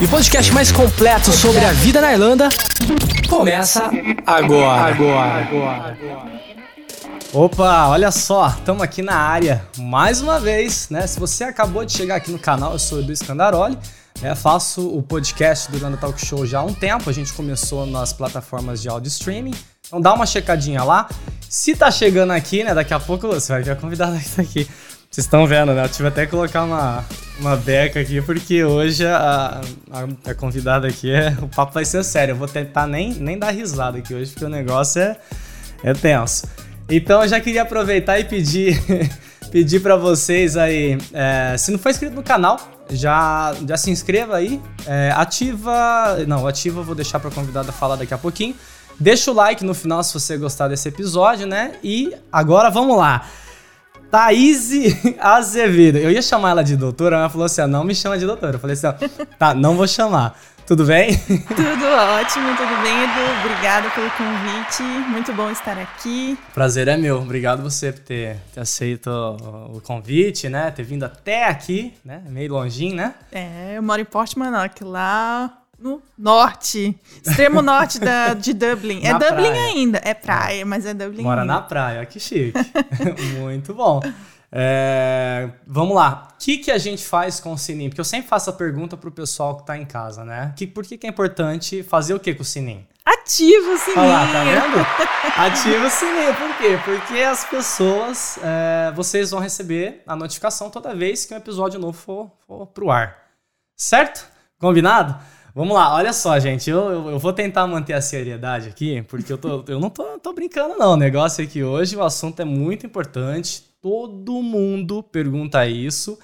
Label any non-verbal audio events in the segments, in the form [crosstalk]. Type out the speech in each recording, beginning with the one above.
E o podcast mais completo sobre a vida na Irlanda começa agora. Agora. Opa, olha só, estamos aqui na área mais uma vez, né? Se você acabou de chegar aqui no canal, eu sou o Edu Scandaroli, né? faço o podcast do Irlanda Talk Show já há um tempo, a gente começou nas plataformas de áudio streaming, então dá uma checadinha lá. Se tá chegando aqui, né, daqui a pouco você vai ver a convidada [laughs] que tá aqui. Vocês estão vendo, né? Eu tive até que colocar uma, uma beca aqui, porque hoje a, a, a, convidada aqui é. O papo vai ser sério. Eu vou tentar nem, nem dar risada aqui hoje, porque o negócio é, é tenso. Então eu já queria aproveitar e pedir, [laughs] pedir para vocês aí. É, se não for inscrito no canal, já, já se inscreva aí. É, ativa. Não, ativa, vou deixar pra convidada falar daqui a pouquinho. Deixa o like no final se você gostar desse episódio, né? E agora vamos lá. Thaís Azevedo. Eu ia chamar ela de doutora, ela falou assim: ah, não me chama de doutora. Eu falei assim: tá, não vou chamar. Tudo bem? [laughs] Tudo ótimo, tudo bem, Edu? Obrigada pelo convite. Muito bom estar aqui. Prazer é meu. Obrigado você por ter, ter aceito o convite, né? Ter vindo até aqui, né? Meio longinho, né? É, eu moro em Portmanock, lá no norte, extremo [laughs] norte da, de Dublin. É Dublin praia. ainda, é praia, mas é Dublin Mora ainda. na praia, que chique. [laughs] Muito bom. É, vamos lá. O que, que a gente faz com o sininho? Porque eu sempre faço a pergunta pro pessoal que tá em casa, né? Que, por que, que é importante fazer o que com o sininho? Ativa o sininho. Olha lá, tá vendo? [laughs] Ativa o sininho. Por quê? Porque as pessoas, é, vocês vão receber a notificação toda vez que um episódio novo for, for pro ar. Certo? Combinado? Vamos lá, olha só, gente. Eu, eu, eu, vou tentar manter a seriedade aqui, porque eu, tô, eu não tô, tô brincando, não. O negócio é que hoje o assunto é muito importante. Todo mundo pergunta isso.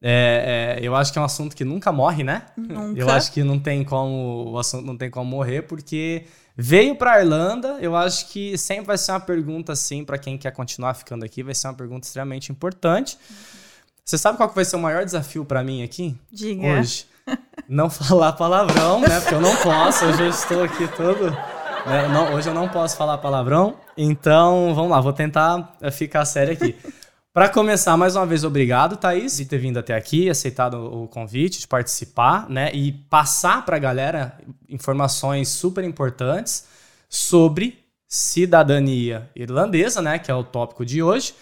É, é, eu acho que é um assunto que nunca morre, né? Nunca. Eu acho que não tem como o assunto não tem como morrer, porque veio para Irlanda. Eu acho que sempre vai ser uma pergunta assim para quem quer continuar ficando aqui, vai ser uma pergunta extremamente importante. Você sabe qual que vai ser o maior desafio para mim aqui Diga. hoje? Não falar palavrão, né? Porque eu não posso, hoje eu estou aqui todo. Né? Não, hoje eu não posso falar palavrão. Então, vamos lá, vou tentar eh, ficar sério aqui. Para começar, mais uma vez, obrigado, Thaís, de ter vindo até aqui, aceitado o convite de participar, né? E passar para a galera informações super importantes sobre cidadania irlandesa, né? Que é o tópico de hoje.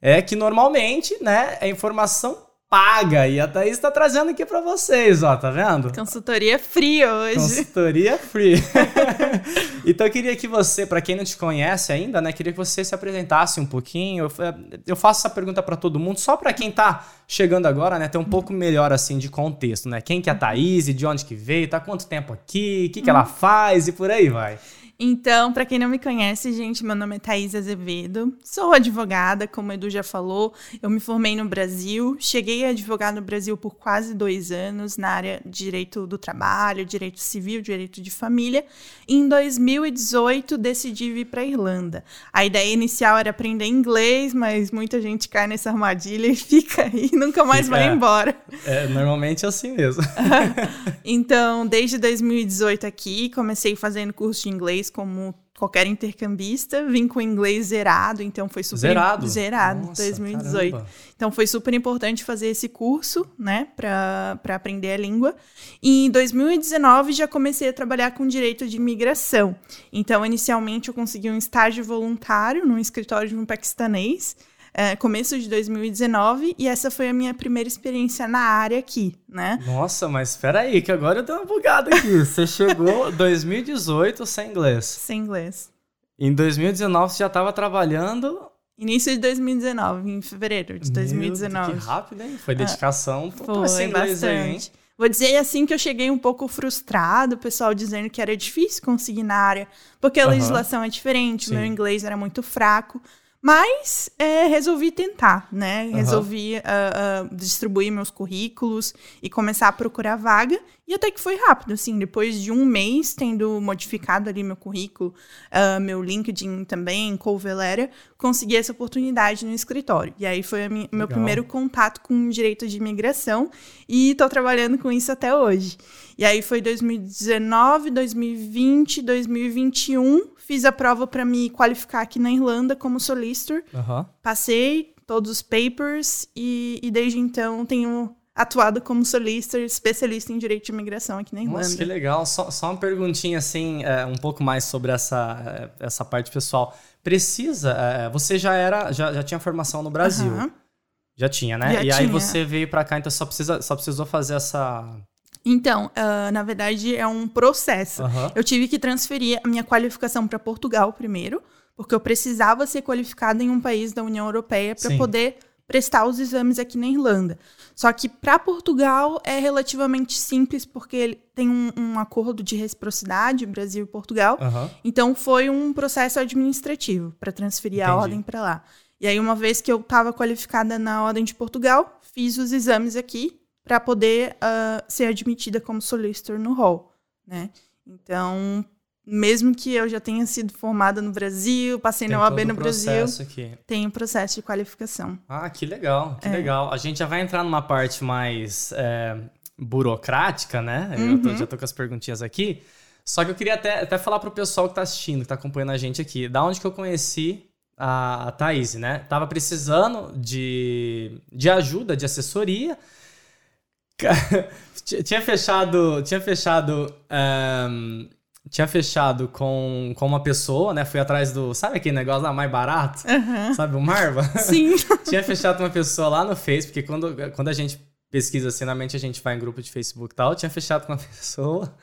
É que normalmente, né, é informação paga. E a Thaís está trazendo aqui para vocês, ó, tá vendo? Consultoria free hoje. Consultoria free. [laughs] então eu queria que você, para quem não te conhece ainda, né, queria que você se apresentasse um pouquinho. Eu faço essa pergunta para todo mundo, só para quem tá chegando agora, né, ter um pouco melhor assim de contexto, né? Quem que é a Thaís, de onde que veio, tá quanto tempo aqui, o que que ela faz e por aí vai. Então, para quem não me conhece, gente, meu nome é Thaís Azevedo. Sou advogada, como o Edu já falou. Eu me formei no Brasil. Cheguei a advogar no Brasil por quase dois anos na área de direito do trabalho, direito civil, direito de família. Em 2018, decidi vir para a Irlanda. A ideia inicial era aprender inglês, mas muita gente cai nessa armadilha e [laughs] fica aí, nunca mais fica, vai embora. É, normalmente é assim mesmo. [laughs] então, desde 2018 aqui, comecei fazendo curso de inglês como qualquer intercambista, vim com inglês zerado, então foi super zerado, zerado Nossa, 2018. Caramba. Então foi super importante fazer esse curso, né, para aprender a língua. E em 2019 já comecei a trabalhar com direito de imigração. Então inicialmente eu consegui um estágio voluntário num escritório de um paquistanês é, começo de 2019 e essa foi a minha primeira experiência na área aqui, né? Nossa, mas espera aí, que agora eu dei uma bugada aqui. [laughs] Você chegou 2018 sem inglês. Sem inglês. Em 2019 você já estava trabalhando Início de 2019, em fevereiro de 2019. Meu, que rápido, hein? Foi dedicação ah, foi bastante. Aí, Vou dizer assim que eu cheguei um pouco frustrado, o pessoal dizendo que era difícil conseguir na área, porque a legislação é diferente, o meu inglês era muito fraco. Mas é, resolvi tentar, né? Uhum. Resolvi uh, uh, distribuir meus currículos e começar a procurar vaga. E até que foi rápido, assim, depois de um mês tendo modificado ali meu currículo, uh, meu LinkedIn também, cover letter, consegui essa oportunidade no escritório. E aí foi minha, meu primeiro contato com direito de imigração e tô trabalhando com isso até hoje. E aí foi 2019, 2020, 2021, fiz a prova para me qualificar aqui na Irlanda como solicitor. Aham. Passei todos os papers e, e desde então tenho atuado como solicitor, especialista em direito de imigração aqui na Irlanda. Nossa, que legal. Só, só uma perguntinha, assim, é, um pouco mais sobre essa, é, essa parte pessoal. Precisa, é, você já era, já, já tinha formação no Brasil. Aham. Já tinha, né? Já e aí tinha. você veio pra cá, então só, precisa, só precisou fazer essa... Então, ah, na verdade, é um processo. Aham. Eu tive que transferir a minha qualificação para Portugal primeiro, porque eu precisava ser qualificada em um país da União Europeia para poder prestar os exames aqui na Irlanda. Só que para Portugal é relativamente simples, porque ele tem um, um acordo de reciprocidade, Brasil e Portugal. Aham. Então foi um processo administrativo para transferir a Entendi. ordem para lá. E aí, uma vez que eu estava qualificada na ordem de Portugal, fiz os exames aqui para poder ah, ser admitida como solicitor no hall, né? Então, mesmo que eu já tenha sido formada no Brasil, passei Tem na OAB no Brasil, aqui. tem o processo de qualificação. Ah, que legal, É. que legal. A gente já vai entrar numa parte mais é, burocrática, né? Eu tô- Uhum. já tô com as perguntinhas aqui. Só que eu queria até, até falar pro pessoal que tá assistindo, que tá acompanhando a gente aqui, da onde que eu conheci a, a Thaís, né? Tava precisando de, de ajuda, de assessoria. [laughs] Tinha fechado. Tinha fechado. ahn, tinha fechado com, com uma pessoa, né? Fui atrás do. Sabe aquele negócio lá mais barato? Sabe o Marva? [laughs] Sim. [laughs] tinha fechado com uma pessoa lá no Face, porque quando, quando a gente pesquisa assim, normalmente a gente vai em grupo de Facebook e tal, tinha fechado com uma [laughs] pessoa.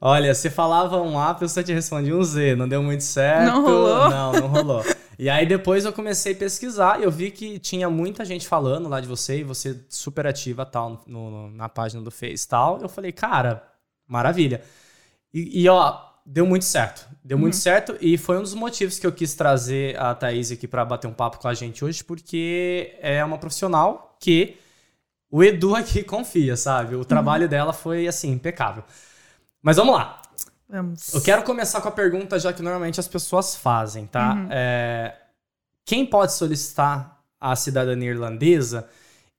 Olha, você falava um A, a pessoa te respondia um Z, não deu muito certo. Não rolou? Não, não rolou. E aí depois eu comecei a pesquisar e eu vi que tinha muita gente falando lá de você e você super ativa tal no- no- na página do Face e tal. Eu falei, cara, maravilha. E, e, ó, deu muito certo. Deu muito certo e foi um dos motivos que eu quis trazer a Thaís aqui para bater um papo com a gente hoje, porque é uma profissional que o Edu aqui [laughs] confia, sabe? O trabalho dela foi, assim, impecável. Mas vamos lá. Vamos. Eu quero começar com a pergunta já que normalmente as pessoas fazem, tá? É, quem pode solicitar a cidadania irlandesa?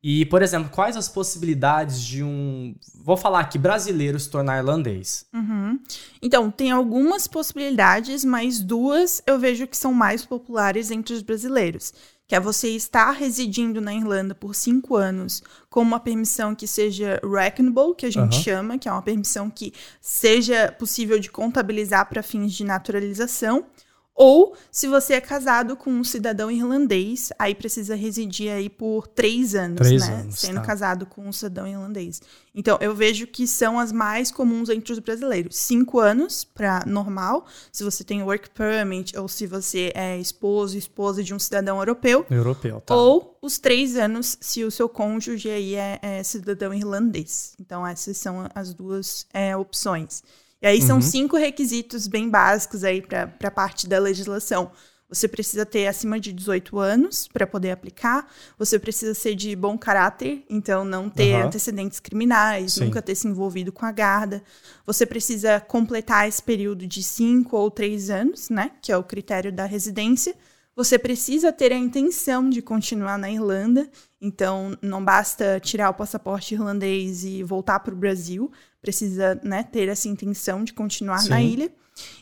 E, por exemplo, quais as possibilidades de um, vou falar aqui, brasileiro se tornar irlandês? Uhum. Então, tem algumas possibilidades, mas duas eu vejo que são mais populares entre os brasileiros. Que é você estar residindo na Irlanda por cinco anos com uma permissão que seja reckonable, que a gente Aham. chama, que é uma permissão que seja possível de contabilizar para fins de naturalização. Ou se você é casado com um cidadão irlandês, aí precisa residir aí por três anos, Três né? anos, Sendo tá. casado com um cidadão irlandês. Então, eu vejo que são as mais comuns entre os brasileiros. Cinco anos para normal, se você tem work permit ou se você é esposo, esposa de um cidadão europeu. Europeu, tá? Ou os três anos se o seu cônjuge aí é, é cidadão irlandês. Então, essas são as duas é, opções. E aí são Uhum. cinco requisitos bem básicos aí para a parte da legislação. Você precisa ter acima de 18 anos para poder aplicar. Você precisa ser de bom caráter, então não ter Aham. antecedentes criminais, Sim. nunca ter se envolvido com a guarda. Você precisa completar esse período de cinco ou três anos, né? Que é o critério da residência. Você precisa ter a intenção de continuar na Irlanda, então não basta tirar o passaporte irlandês e voltar para o Brasil, precisa né, ter essa intenção de continuar na Sim. ilha.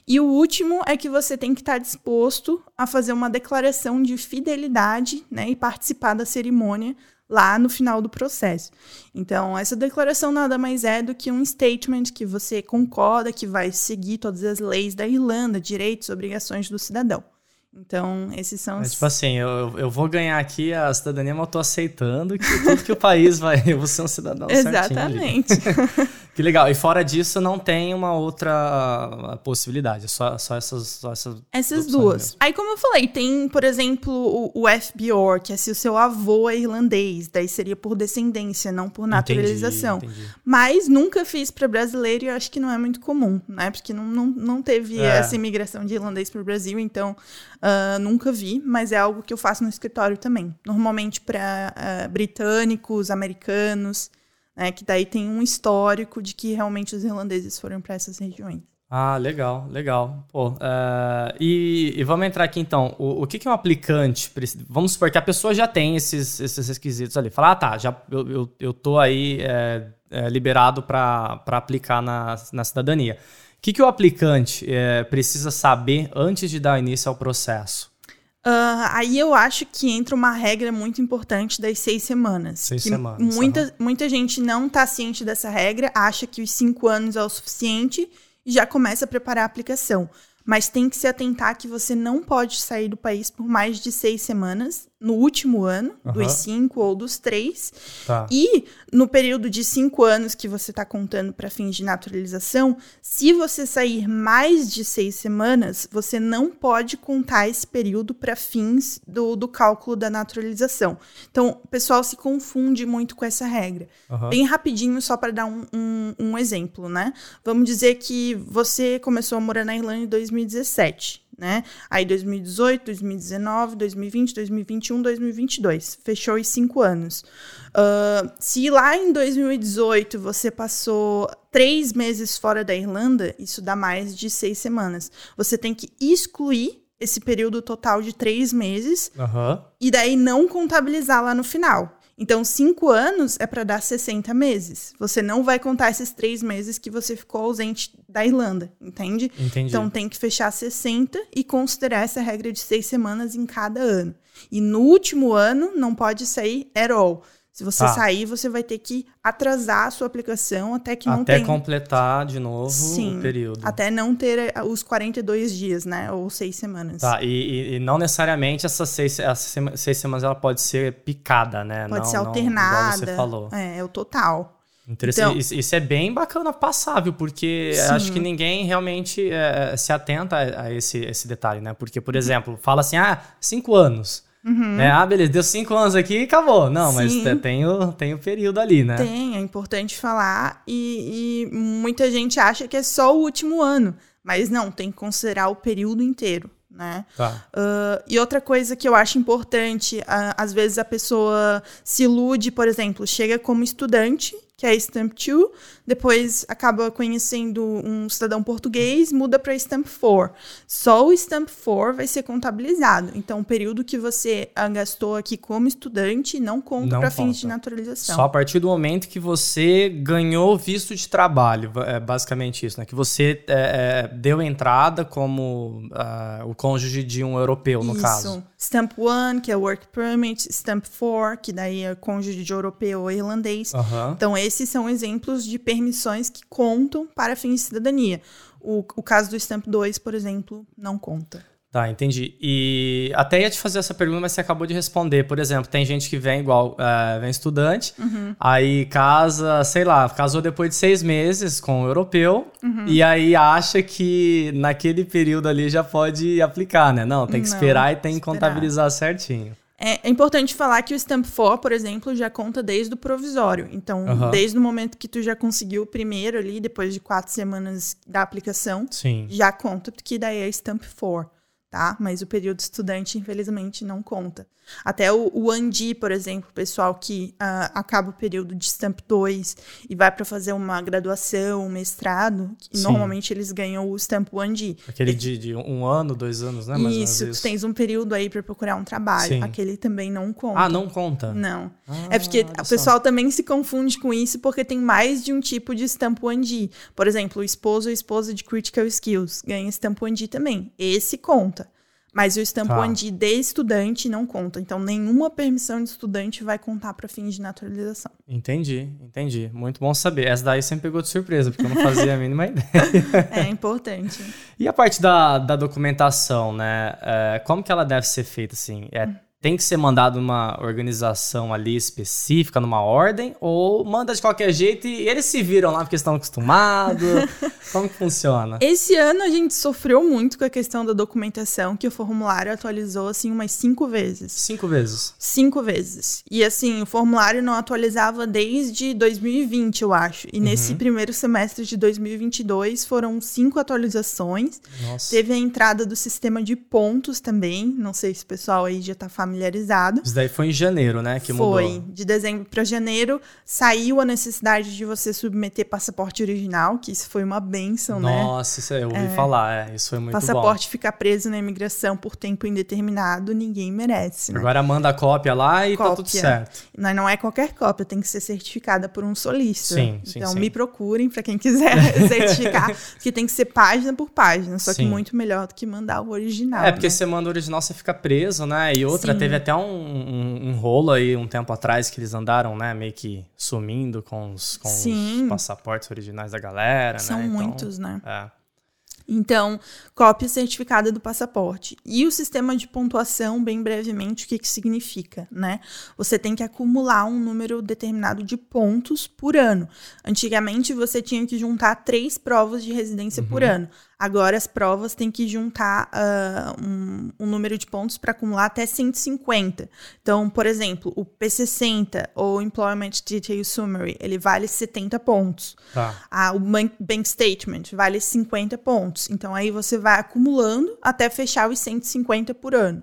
E o último é que você tem que estar disposto a fazer uma declaração de fidelidade né, e participar da cerimônia lá no final do processo. Então, essa declaração nada mais é do que um statement que você concorda que vai seguir todas as leis da Irlanda, direitos obrigações do cidadão. Então, esses são É os. tipo assim, eu, eu vou ganhar aqui a cidadania, mas eu tô aceitando que tudo que o país vai. [laughs] Eu vou ser um cidadão. Exatamente. [laughs] Que legal. E fora disso, não tem uma outra ah, possibilidade. Só, só essas. Só essas, Essas duas. mesmo. Aí, como eu falei, tem, por exemplo, o, o FBOR, que é se o seu avô é irlandês, daí seria por descendência, não por naturalização. Entendi, entendi. Mas nunca fiz para brasileiro e eu acho que não é muito comum, né? Porque não, não, não teve É. essa imigração de irlandês para o Brasil, então ah, nunca vi, mas é algo que eu faço no escritório também. Normalmente para britânicos, americanos, né? Que daí tem um histórico de que realmente os irlandeses foram para essas regiões. Ah, legal, legal. Pô, uh, e, e, vamos entrar aqui então. O, o que, que é um aplicante? Vamos supor que a pessoa já tem esses, esses requisitos ali. Falar, ah, tá, já, eu, eu, eu tô aí é, é, liberado para aplicar na, na cidadania. O que, que o aplicante é, precisa saber antes de dar início ao processo? Uh, aí eu acho que entra uma regra muito importante das seis semanas. Seis semanas. Muita, uhum. muita gente não está ciente dessa regra, acha que os cinco anos é o suficiente e já começa a preparar a aplicação. Mas tem que se atentar que você não pode sair do país por mais de seis semanas no último ano, uhum. dos cinco ou dos três. Tá. E no período de cinco anos que você está contando para fins de naturalização, se você sair mais de seis semanas, você não pode contar esse período para fins do, do cálculo da naturalização. Então, o pessoal se confunde muito com essa regra. Uhum. Bem rapidinho, só para dar um, um, um exemplo, né? Vamos dizer que você começou a morar na Irlanda em 2017 né? Aí 2018, 2019, 2020, 2021, 2022. Fechou os cinco anos. Uh, se lá em 2018 você passou três meses fora da Irlanda, isso dá mais de seis semanas. Você tem que excluir esse período total de três meses uhum. e daí não contabilizar lá no final. Então, cinco anos é para dar 60 meses. Você não vai contar esses três meses que você ficou ausente da Irlanda, entende? Entendi. Então, tem que fechar 60 e considerar essa regra de seis semanas em cada ano. E no último ano, não pode sair at all. Se você tá. sair, você vai ter que atrasar a sua aplicação até que não Até tenha... completar de novo Sim, o período. Até não ter eh, os 42 dias, né? Ou seis semanas. Tá, e, e não necessariamente essas seis, essas seis semanas ela pode ser picada, né? Pode não, ser alternada. Não, você falou. É, é o total. Interessante. Então, isso, é bem bacana passável, porque sim. acho que ninguém realmente é, se atenta a, a esse, esse detalhe, né? Porque, por exemplo, fala assim, ah, cinco anos. Uhum. Né? Ah, beleza, deu cinco anos aqui e acabou. Não, mas tem o, tem o período ali, né? Tem, é importante falar. E, e muita gente acha que é só o último ano. Mas não, tem que considerar o período inteiro. Né? Tá. Uh, e outra coisa que eu acho importante, uh, às vezes a pessoa se ilude, por exemplo, chega como estudante que é Stamp 2, depois acaba conhecendo um cidadão português, muda para Stamp 4. Só o Stamp 4 vai ser contabilizado. Então, o período que você gastou aqui como estudante não conta para fins de naturalização. Só a partir do momento que você ganhou visto de trabalho, é basicamente isso, né? Que você é, é, deu entrada como uh, o cônjuge de um europeu, no isso. caso. Stamp 1, que é Work Permit, Stamp 4, que daí é cônjuge de europeu ou irlandês. Uhum. Então, esses são exemplos de permissões que contam para fins de cidadania. O, o caso do Stamp 2, por exemplo, não conta. Tá, entendi. E até ia te fazer essa pergunta, mas você acabou de responder. Por exemplo, tem gente que vem igual, uh, vem estudante, uhum. aí casa, sei lá, casou depois de seis meses com um europeu, uhum. e aí acha que naquele período ali já pode aplicar, né? Não, tem que esperar Não, e tem que contabilizar certinho. É, é, importante falar que o Stamp 4, por exemplo, já conta desde o provisório. Então, uhum. desde o momento que tu já conseguiu o primeiro ali, depois de quatro semanas da aplicação, Sim. já conta, porque daí é Stamp 4 tá? Mas o período estudante, infelizmente, não conta. Até o, o Andi, por exemplo, o pessoal que uh, acaba o período de Stamp 2 e vai para fazer uma graduação, um mestrado, normalmente eles ganham o Stamp 1D. Aquele de, de, um ano, dois anos, né? Mais isso, tu tens um período aí para procurar um trabalho. Sim. Aquele também não conta. Ah, não conta? Não. Ah, é porque o pessoal também se confunde com isso porque tem mais de um tipo de Stamp 1D. Por exemplo, o esposo ou esposa de Critical Skills ganha Stamp 1D também. Esse conta. Mas o Stamp tá. de estudante não conta. Então, nenhuma permissão de estudante vai contar para fins de naturalização. Entendi, entendi. Muito bom saber. Essa daí sempre pegou de surpresa, porque eu não fazia a mínima [laughs] ideia. É importante. E a parte da, da documentação, né? É, como que ela deve ser feita, assim? É hum tem que ser mandado uma organização ali específica, numa ordem, ou manda de qualquer jeito e eles se viram lá porque estão acostumados? [laughs] Como que funciona? Esse ano a gente sofreu muito com a questão da documentação, que o formulário atualizou assim umas cinco vezes. Cinco vezes? Cinco vezes. E assim, o formulário não atualizava desde 2020, eu acho. E uhum. nesse primeiro semestre de 2022 foram cinco atualizações. Nossa. Teve a entrada do sistema de pontos também. Não sei se o pessoal aí já tá familiarizado familiarizado. Isso daí foi em janeiro, né? Que Foi. mudou. De dezembro para janeiro saiu a necessidade de você submeter passaporte original, que isso foi uma benção, né? Nossa, isso aí eu ouvi falar, é, isso foi muito passaporte ficar preso na imigração por tempo indeterminado, ninguém merece, bom. né? Agora manda a cópia lá e tá tudo Cópia. certo. Mas não é qualquer cópia, tem que ser certificada por um solista. Sim, sim, Então sim. me procurem para quem quiser [laughs] certificar, porque tem que ser página por página, só que Sim. muito melhor do que mandar o original. É, porque né? você manda o original, você fica preso, né? E outra. Teve até um, um, um rolo aí um tempo atrás que eles andaram, né? Meio que sumindo com os, com os passaportes originais da galera, São né? Então, muitos, né? É. Então, cópia certificada do passaporte. E o sistema de pontuação, bem brevemente, o que, que significa, né? Você tem que acumular um número determinado de pontos por ano. Antigamente, você tinha que juntar três provas de residência por ano. Agora, as provas têm que juntar ah, um, um número de pontos para acumular até 150. Então, por exemplo, o P60, ou Employment Detail Summary, ele vale 70 pontos. Tá. Ah, o bank, bank statement vale 50 pontos. Então aí você vai acumulando até fechar os 150 por ano.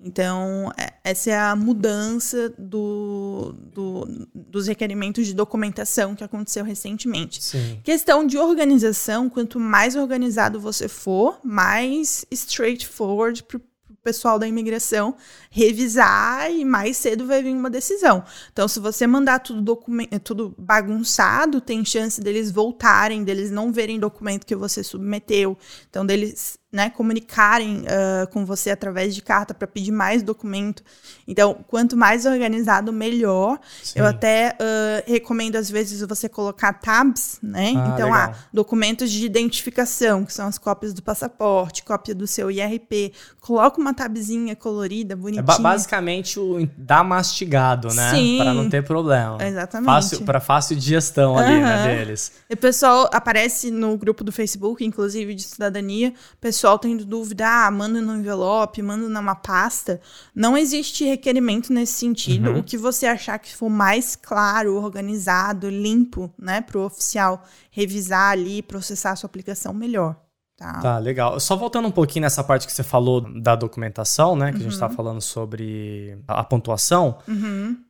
Então, é- essa é a mudança do, do- dos requerimentos de documentação que aconteceu recentemente. Sim. Questão de organização, quanto mais organizado você for, mais straightforward para o pessoal da imigração revisar e mais cedo vai vir uma decisão. Então, se você mandar tudo, tudo bagunçado, tem chance deles voltarem, deles não verem documento que você submeteu, então deles né, comunicarem ah, com você através de carta para pedir mais documento. Então, quanto mais organizado, melhor. Sim. Eu até ah, recomendo, às vezes, você colocar tabs, né? Ah, então, legal. ah, documentos de identificação, que são as cópias do passaporte, cópia do seu IRP. Coloca uma tabzinha colorida, É bonitinha. ba- basicamente o dar mastigado, né? Sim. Para não ter problema. Exatamente. Fácil, para fácil digestão ali, né, Aham. deles. E o pessoal aparece no grupo do Facebook, inclusive de cidadania, pessoal tendo dúvida, ah, manda no envelope, manda numa pasta. Não existe requerimento nesse sentido. Uhum. O que você achar que for mais claro, organizado, limpo, né, pro oficial revisar ali, processar a sua aplicação, melhor. Tá. Tá, legal. Só voltando um pouquinho nessa parte que você falou da documentação, né? Que a gente Uhum. tá falando sobre a pontuação.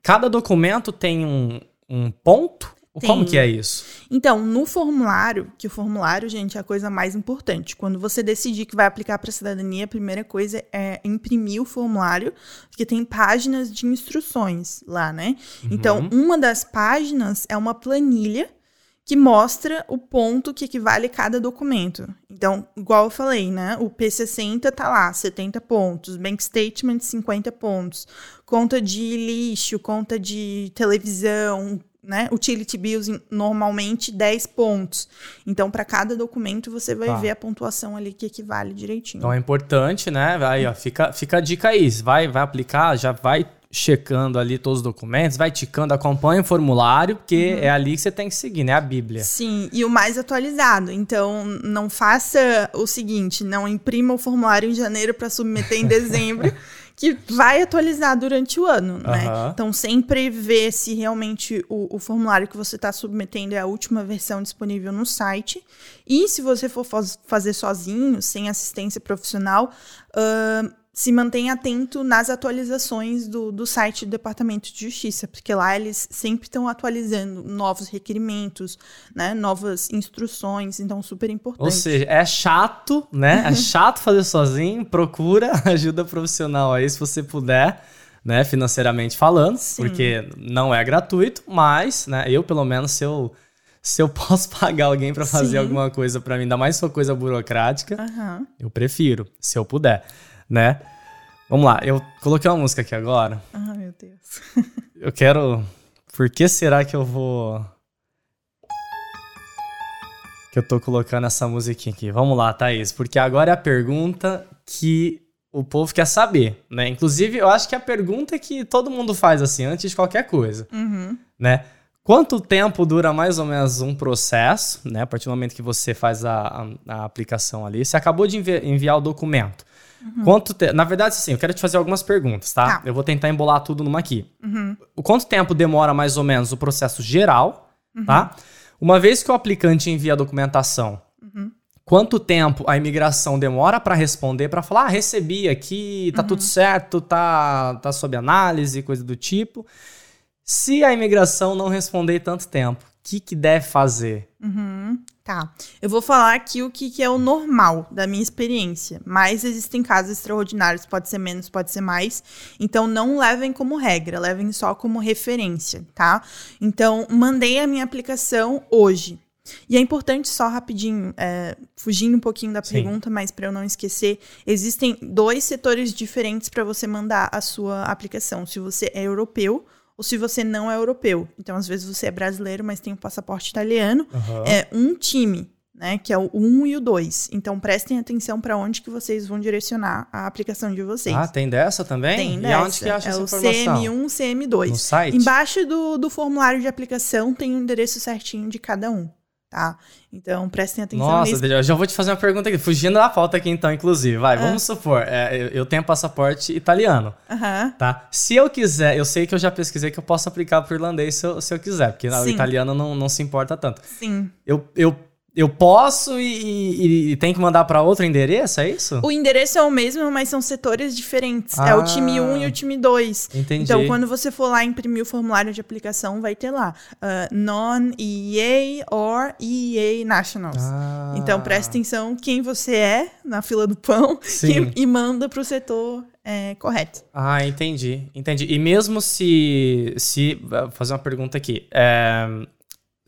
Cada documento tem um, um ponto? Como Tem. que é isso? Então, no formulário, que o formulário, gente, é a coisa mais importante. Quando você decidir que vai aplicar para cidadania, a primeira coisa é imprimir o formulário, porque tem páginas de instruções lá, né? Então, uma das páginas é uma planilha que mostra o ponto que equivale a cada documento. Então, igual eu falei, né? O P60 tá lá, 70 pontos, Bank Statement 50 pontos, conta de lixo, conta de televisão, né? Utility bills normalmente 10 pontos. Então, para cada documento você vai Tá. ver a pontuação ali que equivale direitinho. Então é importante, né? Aí, ó, fica, fica a dica aí. Vai, vai aplicar, já vai checando ali todos os documentos, vai ticando, acompanha o formulário, porque Uhum. é ali que você tem que seguir, né? A Bíblia. Sim, e o mais atualizado. Então, não faça o seguinte, não imprima o formulário em janeiro para submeter em dezembro, [laughs] que vai atualizar durante o ano, né? Então, sempre ver se realmente o, o formulário que você está submetendo é a última versão disponível no site. E se você for faz- fazer sozinho, sem assistência profissional, ahn, se mantenha atento nas atualizações do, do site do Departamento de Justiça, porque lá eles sempre estão atualizando novos requerimentos, né, novas instruções, então super importante. Ou seja, é chato, né? É chato fazer sozinho. Procura [laughs] ajuda profissional aí, se você puder, né? Financeiramente falando, Sim. porque não é gratuito, mas, né? Eu, pelo menos, se eu, se eu [laughs] posso pagar alguém para fazer Sim. alguma coisa para mim, ainda mais se for coisa burocrática, Aham. eu prefiro, se eu puder, né? Vamos lá, eu coloquei uma música aqui agora. Ah, meu Deus. [laughs] Eu quero. Por que será que eu vou. Que eu tô colocando essa musiquinha aqui? Vamos lá, Thaís, porque agora é a pergunta que o povo quer saber, né? Inclusive, eu acho que é a pergunta que todo mundo faz assim, antes de qualquer coisa, Uhum. né? Quanto tempo dura mais ou menos um processo, né? A partir do momento que você faz a, a, a aplicação ali, você acabou de envi- enviar o documento. Quanto te... Na verdade, assim, eu quero te fazer algumas perguntas, tá? Uhum. Tá. Eu vou tentar embolar tudo numa aqui. Uhum. Quanto tempo demora mais ou menos o processo geral, Uhum. tá? Uma vez que o aplicante envia a documentação, Uhum. quanto tempo a imigração demora para responder, para falar, ah, recebi aqui, tá tudo certo, tá, tá sob análise, coisa do tipo. Se a imigração não responder tanto tempo, que, que deve fazer? Uhum, tá. Eu vou falar aqui o que, que é o normal da minha experiência. Mas existem casos extraordinários, pode ser menos, pode ser mais. Então não levem como regra, levem só como referência, tá? Então, mandei a minha aplicação hoje. E é importante, só rapidinho, é, fugindo um pouquinho da Sim. pergunta, mas para eu não esquecer, existem dois setores diferentes para você mandar a sua aplicação. Se você é europeu ou se você não é europeu. Então, às vezes você é brasileiro, mas tem um passaporte italiano. Aham. É um time, né? Que é o 1 e o 2. Então, prestem atenção para onde que vocês vão direcionar a aplicação de vocês. Ah, tem dessa também? Tem e dessa. onde que acha é essa o informação? CM1, CM2. No site? Embaixo do, do formulário de aplicação tem o endereço certinho de cada um, tá? Então prestem atenção Nossa, nisso. eu já vou te fazer uma pergunta aqui, fugindo da pauta aqui então, inclusive. Ah. Vai, vamos supor, é, eu- tenho passaporte italiano, Aham. tá? Se eu quiser, eu sei que eu já pesquisei que eu posso aplicar pro irlandês se eu, se eu quiser, porque o italiano não, não se importa tanto. Sim. Eu, eu, eu posso e, e- e tem que mandar pra outro endereço, é isso? O endereço é o mesmo, mas são setores diferentes. É o time Ah. 1 e o time 2. Entendi. Então, quando você for lá imprimir o formulário de aplicação, vai ter lá uh, non-EEA or EEA Nationals. Ah. Então, presta atenção quem você é na fila do pão [laughs] e, e manda pro setor é, correto. Ah, entendi, entendi. E mesmo se, se vou fazer uma pergunta aqui, é,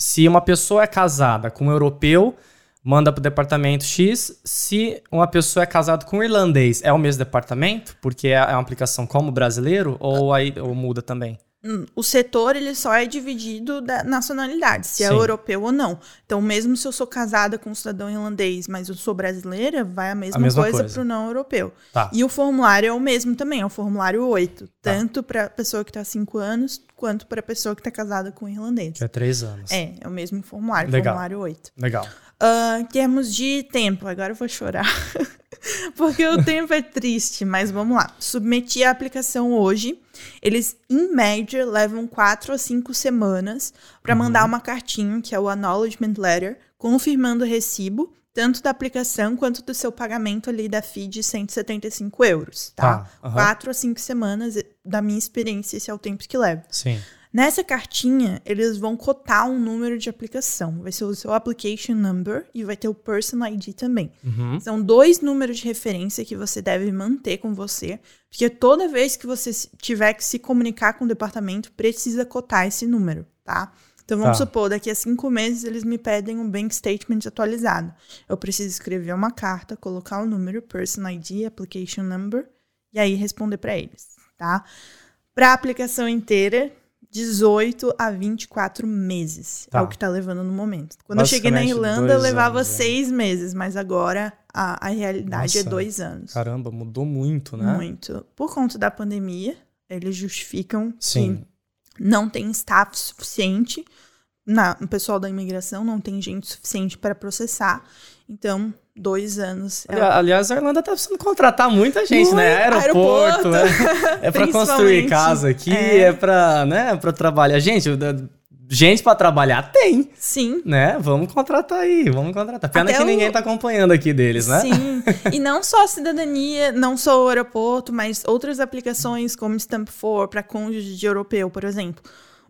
se uma pessoa é casada com um europeu, manda pro departamento X. Se uma pessoa é casada com um irlandês, é o mesmo departamento, porque é, é uma aplicação como brasileiro ou aí ou muda também? Hum, O setor ele só é dividido da nacionalidade, se é Sim. europeu ou não. Então, mesmo se eu sou casada com um cidadão irlandês, mas eu sou brasileira, vai a mesma, mesma coisa para o não europeu. Tá. E o formulário é o mesmo também, é o formulário 8, tanto para a pessoa que está há 5 anos, quanto para a pessoa que está casada com um irlandês. Que é três anos. É, é o mesmo formulário, Legal. formulário 8. Legal. Ah, em termos de tempo, agora eu vou chorar. [laughs] [laughs] Porque o tempo é triste, mas vamos lá. Submeti a aplicação hoje. Eles, em média, levam quatro a cinco semanas para mandar uma cartinha, que é o Acknowledgement Letter, confirmando o recibo, tanto da aplicação quanto do seu pagamento ali da FII de 175 euros, tá? Tá, aham. Quatro a cinco semanas, da minha experiência, esse é o tempo que leva. Sim. Nessa cartinha, eles vão cotar um número de aplicação. Vai ser o seu application number e vai ter o person ID também. Uhum. São dois números de referência que você deve manter com você, porque toda vez que você tiver que se comunicar com o departamento, precisa cotar esse número, tá? Então vamos Tá. supor, daqui a cinco meses eles me pedem um bank statement atualizado. Eu preciso escrever uma carta, colocar o número, person ID, application number, e aí responder para eles, tá? Para a aplicação inteira, 18 a 24 meses Tá. é o que tá levando no momento. Quando eu cheguei na Irlanda, levava anos, seis meses, mas agora a, a realidade é Nossa. dois anos. Caramba, mudou muito, né? Muito. Por conta da pandemia, eles justificam Sim. que não tem staff suficiente, na, o pessoal da imigração não tem gente suficiente para processar. Então, dois anos. é Ali- Aliás, a Irlanda tá precisando contratar muita gente, né? Aeroporto, aeroporto. né? [laughs] É pra construir casa aqui, É. é, pra, né, pra trabalhar. Gente, gente pra trabalhar tem, Sim. né? Vamos contratar aí, vamos contratar. Pena Até que o- ninguém tá acompanhando aqui deles, né? Sim. [laughs] e não só a cidadania, não só o aeroporto, mas outras aplicações como Stamp4 para cônjuge de europeu, por exemplo.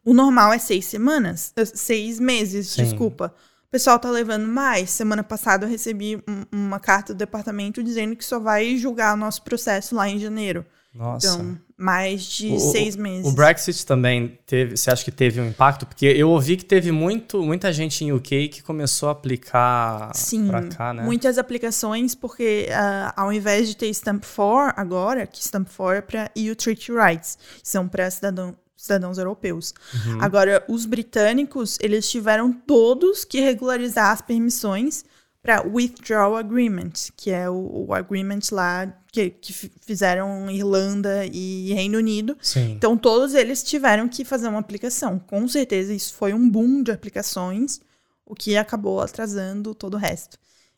O normal é seis semanas, eh, seis meses, Sim. desculpa. O pessoal tá levando mais. Semana passada eu recebi um- uma carta do departamento dizendo que só vai julgar o nosso processo lá em janeiro. Nossa. Então, mais de O- seis meses. O Brexit também teve, você acha que teve um impacto? Porque eu ouvi que teve muito, muita gente em UK que começou a aplicar Sim, pra cá, né? muitas aplicações, porque ah, ao invés de ter Stamp 4 agora, que Stamp 4 é para EU Treaty Rights, são para cidadão, cidadãos europeus. Uhum. Agora, os britânicos, eles tiveram todos que regularizar as permissões para Withdrawal Agreement, que é o, o agreement lá que, que fi- fizeram Irlanda e Reino Unido. Sim. Então, todos eles tiveram que fazer uma aplicação. Com certeza, isso foi um boom de aplicações, o que acabou atrasando todo o resto.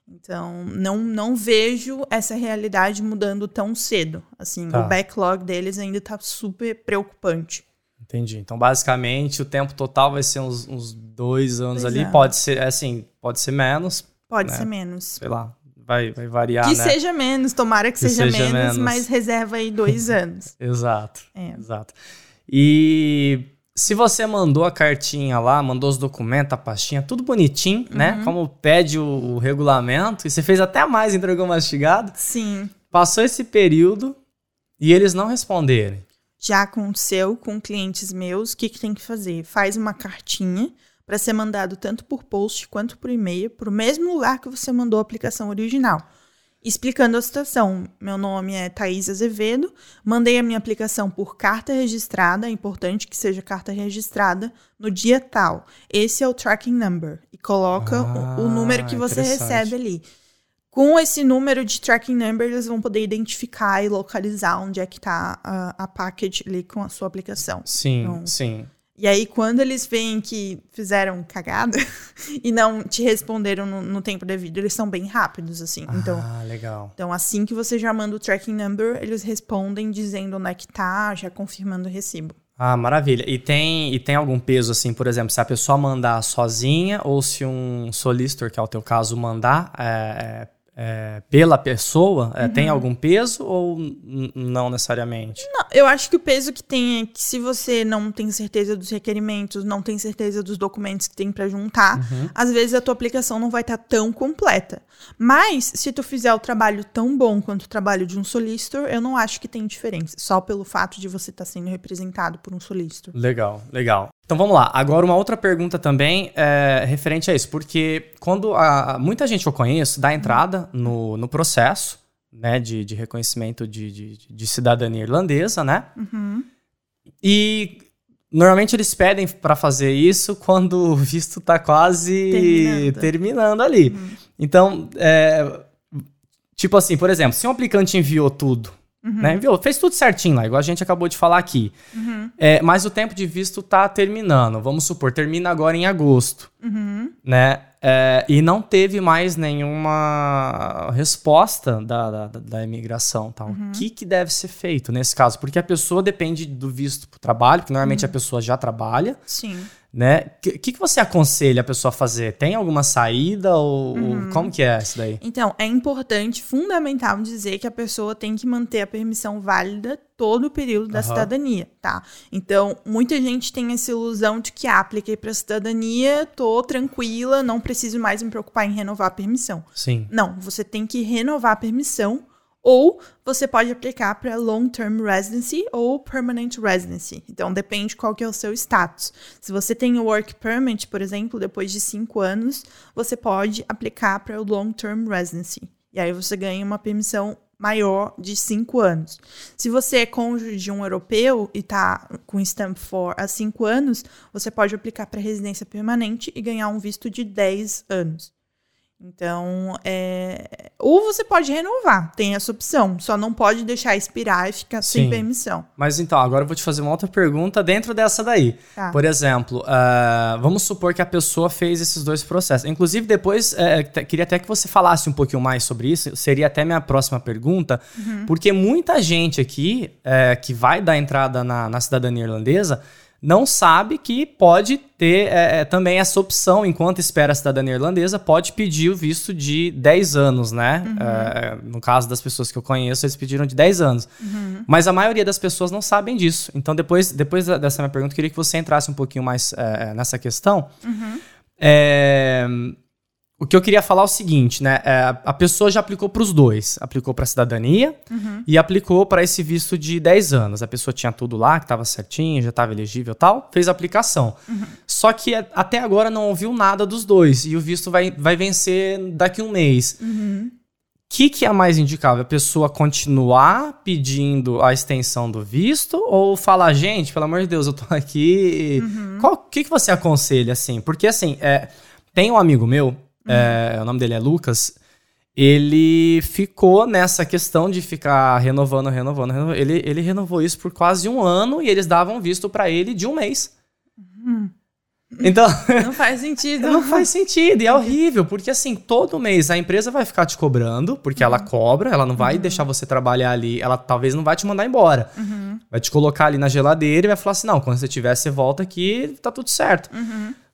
Então, não, não vejo essa realidade mudando tão cedo. Assim, Tá. o backlog deles ainda está super preocupante. Entendi. Então, basicamente, o tempo total vai ser uns, uns dois anos Dois ali. anos. Pode ser, assim, pode ser menos, Pode né? ser menos. Sei lá, vai, vai variar, Que né? seja menos, tomara que, Que seja, seja menos, menos. mas reserva aí dois [laughs] anos. Exato. É. Exato. E se você mandou a cartinha lá, mandou os documentos, a pastinha, tudo bonitinho, né? Uhum. Como pede o, o regulamento, e você fez até mais, entregou mastigado, Sim. passou esse período e eles não responderem. Já aconteceu com clientes meus, o que, que tem que fazer? Faz uma cartinha para ser mandado tanto por post quanto por e-mail para o mesmo lugar que você mandou a aplicação original. Explicando a situação. Meu nome é Thaís Azevedo, mandei a minha aplicação por carta registrada, é importante que seja carta registrada, no dia tal. Esse é o tracking number. E coloca o, o número que Ah, você recebe ali. Com esse número de tracking number, eles vão poder identificar e localizar onde é que está a, a package ali com a sua aplicação. Sim, Então, sim. E aí, quando eles veem que fizeram cagada [laughs] e não te responderam no, no tempo devido, eles são bem rápidos, assim. Então, ah, legal. então, assim que você já manda o tracking number, eles respondem dizendo onde é que tá, já confirmando o recibo. Ah, maravilha. E tem, e tem algum peso, assim, por exemplo, se a pessoa mandar sozinha ou se um solicitor, que é o teu caso, mandar é, é, pela pessoa, é, Uhum. tem algum peso ou não necessariamente? Não, eu acho que o peso que tem é que se você não tem certeza dos requerimentos, não tem certeza dos documentos que tem pra juntar, às vezes a tua aplicação não vai estar tão completa. Mas se tu fizer o trabalho tão bom quanto o trabalho de um solicitor, eu não acho que tem diferença, só pelo fato de você estar sendo representado por um solicitor. Legal, legal. Então vamos lá. Agora uma outra pergunta também é referente a isso, porque quando a, muita gente que eu conheço dá entrada no, no processo né, de, de reconhecimento de, de, de cidadania irlandesa, né? E normalmente eles pedem para fazer isso quando o visto tá quase Terminando. terminando, ali. Então, é, tipo assim, por exemplo, se um aplicante enviou tudo, né, enviou, fez tudo certinho lá, igual a gente acabou de falar aqui, é, mas o tempo de visto tá terminando, vamos supor, termina agora em agosto, né? É, e não teve mais nenhuma resposta da, da, da imigração. Tá? O que, que deve ser feito nesse caso? Porque a pessoa depende do visto para trabalho, porque normalmente a pessoa já trabalha, Sim. Né? O que, que, você aconselha a pessoa a fazer? Tem alguma saída ou, ou como que é isso daí? Então, é importante, fundamental dizer que a pessoa tem que manter a permissão válida todo o período da Aham. cidadania, tá? Então, muita gente tem essa ilusão de que ah, apliquei para cidadania, tô tranquila, não preciso mais me preocupar em renovar a permissão. Sim. Não, você tem que renovar a permissão ou você pode aplicar para long term residency ou permanent residency. Então depende qual que é o seu status. Se você tem o work permit, por exemplo, depois de cinco anos, você pode aplicar para o long term residency. E aí você ganha uma permissão maior de cinco anos. Se você é cônjuge de um europeu e está com stamp for há cinco anos, você pode aplicar para residência permanente e ganhar um visto de 10 anos. Então, é... ou você pode renovar, tem essa opção. Só não pode deixar expirar e ficar Sim. sem permissão. Mas então, agora eu vou te fazer uma outra pergunta dentro dessa daí. Tá. Por exemplo, ah, vamos supor que a pessoa fez esses dois processos. Inclusive, depois, te- queria até que você falasse um pouquinho mais sobre isso. Seria até minha próxima pergunta. Porque muita gente aqui eh, que vai dar entrada na, na cidadania irlandesa não sabe que pode ter eh, eh, também essa opção, enquanto espera a cidadania irlandesa, pode pedir o visto de 10 anos, né? Eh, no caso das pessoas que eu conheço, eles pediram de 10 anos. Mas a maioria das pessoas não sabem disso. Então, depois, depois dessa minha pergunta, eu queria que você entrasse um pouquinho mais eh, nessa questão. É, o que eu queria falar é o seguinte, né? É, a pessoa já aplicou para os dois. Aplicou para a cidadania e aplicou para esse visto de 10 anos. A pessoa tinha tudo lá, que estava certinho, já estava elegível e tal, fez a aplicação. Só que até agora não ouviu nada dos dois. E o visto vai, vai vencer daqui um mês. O que, que é mais indicável? A pessoa continuar pedindo a extensão do visto ou falar, gente, pelo amor de Deus, eu tô aqui. O que, que você aconselha, assim? Porque, assim, é, tem um amigo meu, é, o nome dele é Lucas, ele ficou nessa questão de ficar renovando, renovando, renovando. Ele, ele renovou isso por quase um ano e eles davam visto pra ele de um mês. Então. [laughs] Não faz sentido. [laughs] Não faz sentido e é horrível, porque assim, todo mês a empresa vai ficar te cobrando, porque ela cobra, ela não vai deixar você trabalhar ali, ela talvez não vai te mandar embora. Vai te colocar ali na geladeira e vai falar assim: não, quando você tiver, você volta aqui, tá tudo certo.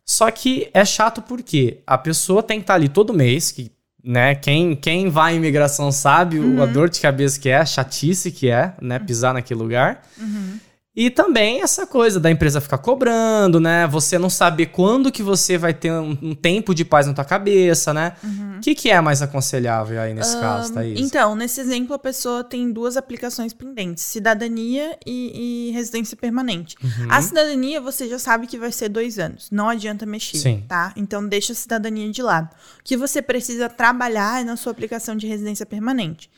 Só que é chato porque a pessoa tem que estar ali todo mês, que, né, quem, quem vai em imigração sabe Uhum. a dor de cabeça que é, a chatice que é, né, pisar naquele lugar. Uhum. E também essa coisa da empresa ficar cobrando, né? Você não saber quando que você vai ter um, um tempo de paz na tua cabeça, né? O que, que é mais aconselhável aí nesse caso, Thaís? Então, nesse exemplo, a pessoa tem duas aplicações pendentes: cidadania e, e residência permanente. Uhum. A cidadania você já sabe que vai ser dois anos. Não adianta mexer, Sim. tá? Então deixa a cidadania de lado. O que você precisa trabalhar é na sua aplicação de residência permanente.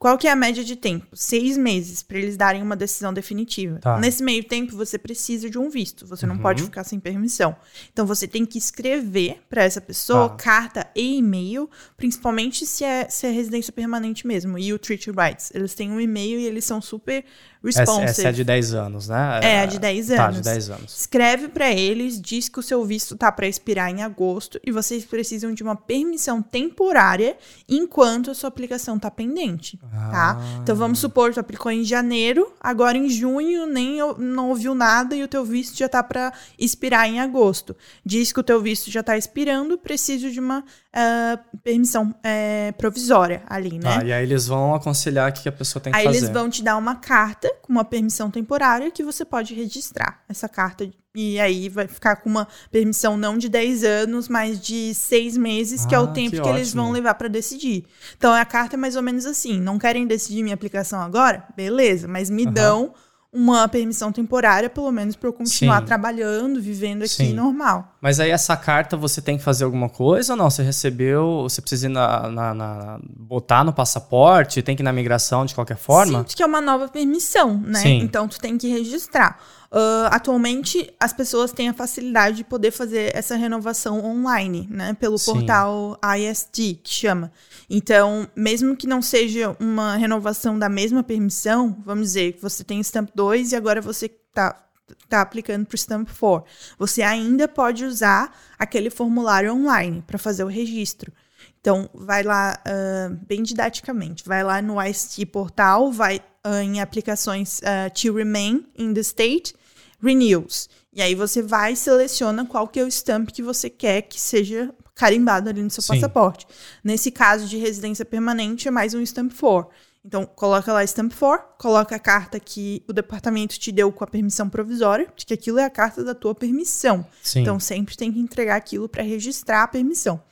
Qual que é a média de tempo? Seis meses para eles darem uma decisão definitiva. Tá. Nesse meio tempo, você precisa de um visto. Você não pode ficar sem permissão. Então, você tem que escrever para essa pessoa Tá. carta e e-mail, principalmente se é, se é residência permanente mesmo. E o Treaty Rights. Eles têm um e-mail e eles são super responsive. essa é de 10 anos, né? É, a de 10 Tá, anos. de 10 anos. Escreve para eles, diz que o seu visto tá para expirar em agosto e vocês precisam de uma permissão temporária enquanto a sua aplicação tá pendente, tá? Ah. Então vamos supor, tu aplicou em janeiro, agora em junho nem não ouviu nada e o teu visto já tá para expirar em agosto. Diz que o teu visto já tá expirando, preciso de uma ah, permissão eh, provisória ali, né? Tá, e aí eles vão aconselhar o que a pessoa tem que Aí fazer. eles vão te dar uma carta com uma permissão temporária que você pode registrar essa carta. E aí vai ficar com uma permissão não de 10 anos, mas de 6 meses, que é Ah, o tempo que que, eles vão levar para decidir. Então a carta é mais ou menos assim: não querem decidir minha aplicação agora? Beleza, mas me Aham. dão uma permissão temporária, pelo menos, para eu continuar Sim. trabalhando, vivendo aqui Sim. normal. Mas aí essa carta você tem que fazer alguma coisa ou não? Você recebeu, você precisa ir na, na- na- botar no passaporte, tem que ir na migração de qualquer forma? Sim, que é uma nova permissão, né? Sim. Então tu tem que registrar. Ah, atualmente, as pessoas têm a facilidade de poder fazer essa renovação online, né? Pelo Sim. portal ISD, que chama. Então, mesmo que não seja uma renovação da mesma permissão, vamos dizer que você tem Stamp 2 e agora você tá, tá aplicando para o Stamp 4. Você ainda pode usar aquele formulário online para fazer o registro. Então, vai lá, ah, bem didaticamente, vai lá no IST portal, vai ah, em aplicações ah, to remain in the state, renews. E aí você vai e seleciona qual que é o stamp que você quer que seja carimbado ali no seu Sim. passaporte. Nesse caso de residência permanente, é mais um stamp 4. Então, coloca lá stamp 4, coloca a carta que o departamento te deu com a permissão provisória, de que aquilo é a carta da tua permissão. Sim. Então, sempre tem que entregar aquilo para registrar a permissão,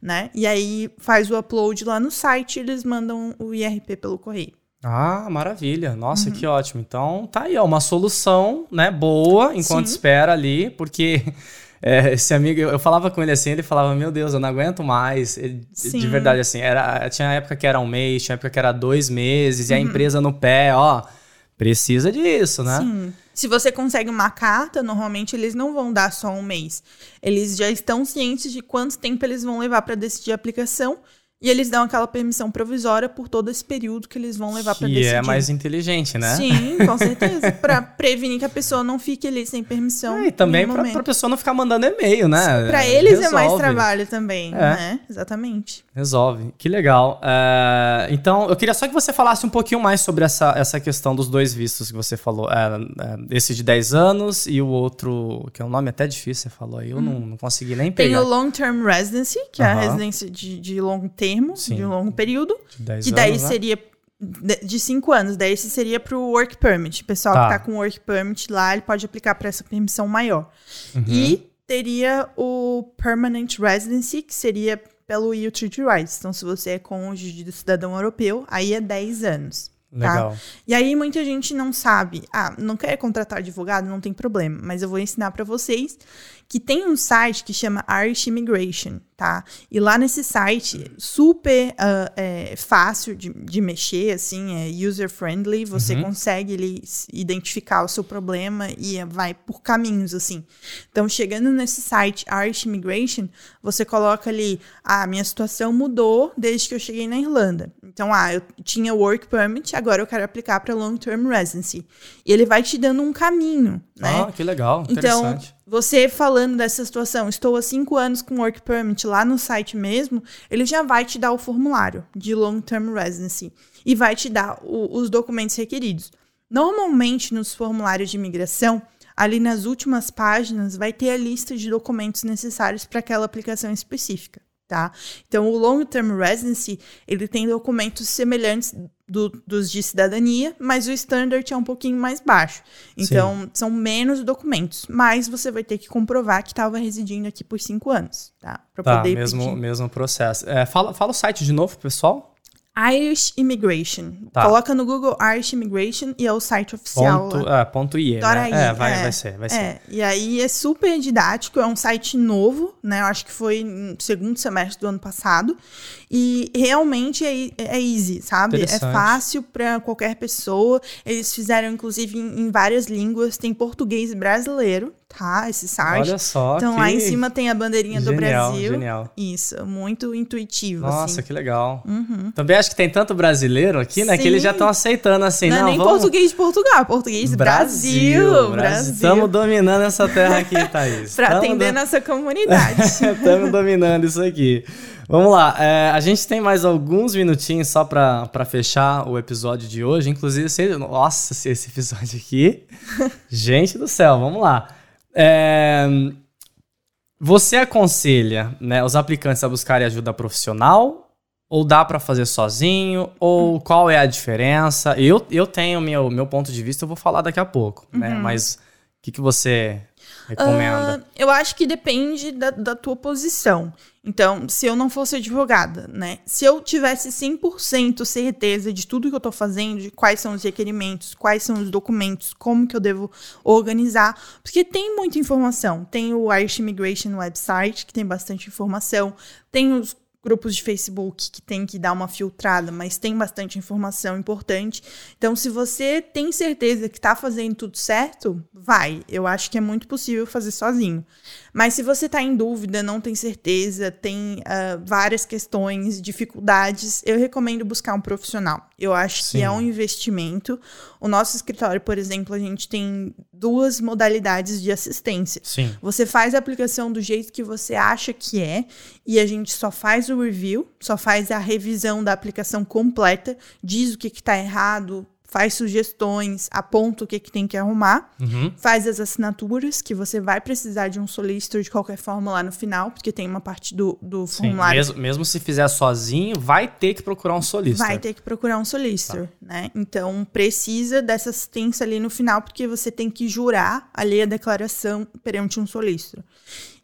né? E aí faz o upload lá no site e eles mandam o IRP pelo correio. Ah, maravilha. Uhum. Nossa, que ótimo. Então, tá aí, ó, uma solução, né, boa, enquanto Sim. espera ali, porque [laughs] é, esse amigo, eu, eu falava com ele assim, ele falava, meu Deus, eu não aguento mais. Ele- de verdade, assim, era, tinha época que era um mês, tinha época que era dois meses, e Uhum. a empresa no pé, ó, precisa disso, né? Sim. Se você consegue uma carta, normalmente eles não vão dar só um mês. Eles já estão cientes de quanto tempo eles vão levar para decidir a aplicação e eles dão aquela permissão provisória por todo esse período que eles vão levar para Que decidir. é mais inteligente, né? Sim, com [laughs] certeza. para prevenir que a pessoa não fique ali sem permissão. É, e também momento. pra pessoa não ficar mandando e-mail, né? Pra eles é mais Resolve. trabalho também, É. né? Exatamente. Resolve. Que legal. É, então, eu queria só que você falasse um pouquinho mais sobre essa, essa questão dos dois vistos que você falou. É, é, esse de 10 anos e o outro, que é um nome até difícil, você falou aí. Eu não, não consegui nem Hum. Tem pegar. o Long Term Residency, que é a residência de, de longo termo, Sim. de longo período. De 10 Que daí anos, né? seria de- de cinco anos. Daí esse seria pro Work Permit. O pessoal Tá. que tá com Work Permit lá, ele pode aplicar para essa permissão maior. Uhum. E teria o Permanent Residency, que seria pelo EU Treaty Rights. Então, se você é cônjuge do cidadão europeu, aí é 10 anos. tá? Legal. E aí muita gente não sabe. Ah, não quer contratar advogado? Não tem problema. Mas eu vou ensinar para vocês que tem um site que chama Irish Immigration, tá? E lá nesse site, super ah, é, fácil de, de mexer, assim, é user-friendly. Você Uhum. consegue s- identificar o seu problema e vai por caminhos, assim. Então, chegando nesse site Irish Immigration, você coloca ali, ah, minha situação mudou desde que eu cheguei na Irlanda. Então, ah, eu tinha work permit, agora eu quero aplicar para long term residency. E ele vai te dando um caminho, né? Ah, que legal. Então, Interessante. Você falando dessa situação, estou há cinco anos com work permit lá no site mesmo, ele já vai te dar o formulário de long term residency e vai te dar o- os documentos requeridos. Normalmente, nos formulários de imigração, ali nas últimas páginas vai ter a lista de documentos necessários para aquela aplicação específica tá? Então, o Long Term Residency, ele tem documentos semelhantes do, dos de cidadania, mas o Standard é um pouquinho mais baixo. Então, Sim. são menos documentos, mas você vai ter que comprovar que estava residindo aqui por cinco anos, tá? Para tá, poder mesmo, pedir. mesmo processo. É, fala, fala o site de novo, pessoal. Irish Immigration. Tá. Coloca no Google Irish Immigration e é o site oficial. Ponto, é, ponto IE, né? É, vai, é, vai ser, vai ser. É. E aí é super didático, é um site novo, né? Eu acho que foi no segundo semestre do ano passado. E realmente é, é easy, sabe? É fácil para qualquer pessoa. Eles fizeram, inclusive, em, em várias línguas. Tem português brasileiro, tá? Esse site. Olha só. Então que... lá em cima tem a bandeirinha genial, do Brasil. Genial. Isso, muito intuitivo. Nossa, assim. que legal. Uhum. Também acho que tem tanto brasileiro aqui, né? Sim. Que eles já estão aceitando assim. Não, não é nem vamos... português de Portugal, português Brasil. Brasil. Brasil. Estamos dominando essa terra aqui, [laughs] Thaís. para atender do... nossa comunidade. [laughs] Estamos dominando isso aqui. Vamos lá, é, a gente tem mais alguns minutinhos só para fechar o episódio de hoje. Inclusive, se, nossa, esse episódio aqui. [laughs] gente do céu, vamos lá. É, você aconselha né, os aplicantes a buscarem ajuda profissional? Ou dá para fazer sozinho? Ou qual é a diferença? Eu, eu tenho meu, meu ponto de vista, eu vou falar daqui a pouco, né? Uhum. Mas o que, que você recomenda? Uh, eu acho que depende da, da tua posição. Então, se eu não fosse advogada, né? Se eu tivesse 100% certeza de tudo que eu tô fazendo, de quais são os requerimentos, quais são os documentos, como que eu devo organizar, porque tem muita informação. Tem o Irish Immigration Website, que tem bastante informação, tem os grupos de Facebook que tem que dar uma filtrada, mas tem bastante informação importante. Então, se você tem certeza que está fazendo tudo certo, vai. Eu acho que é muito possível fazer sozinho. Mas se você está em dúvida, não tem certeza, tem uh, várias questões, dificuldades, eu recomendo buscar um profissional. Eu acho Sim. que é um investimento. O nosso escritório, por exemplo, a gente tem duas modalidades de assistência. Sim. Você faz a aplicação do jeito que você acha que é, e a gente só faz o review, só faz a revisão da aplicação completa, diz o que está errado, faz sugestões, aponta o que, que tem que arrumar, uhum. faz as assinaturas, que você vai precisar de um solicitor de qualquer forma lá no final, porque tem uma parte do, do Sim, formulário. Mesmo, mesmo se fizer sozinho, vai ter que procurar um solicitor. Vai ter que procurar um solicitor, tá. né? Então, precisa dessa assistência ali no final, porque você tem que jurar ali a declaração perante um solicitor.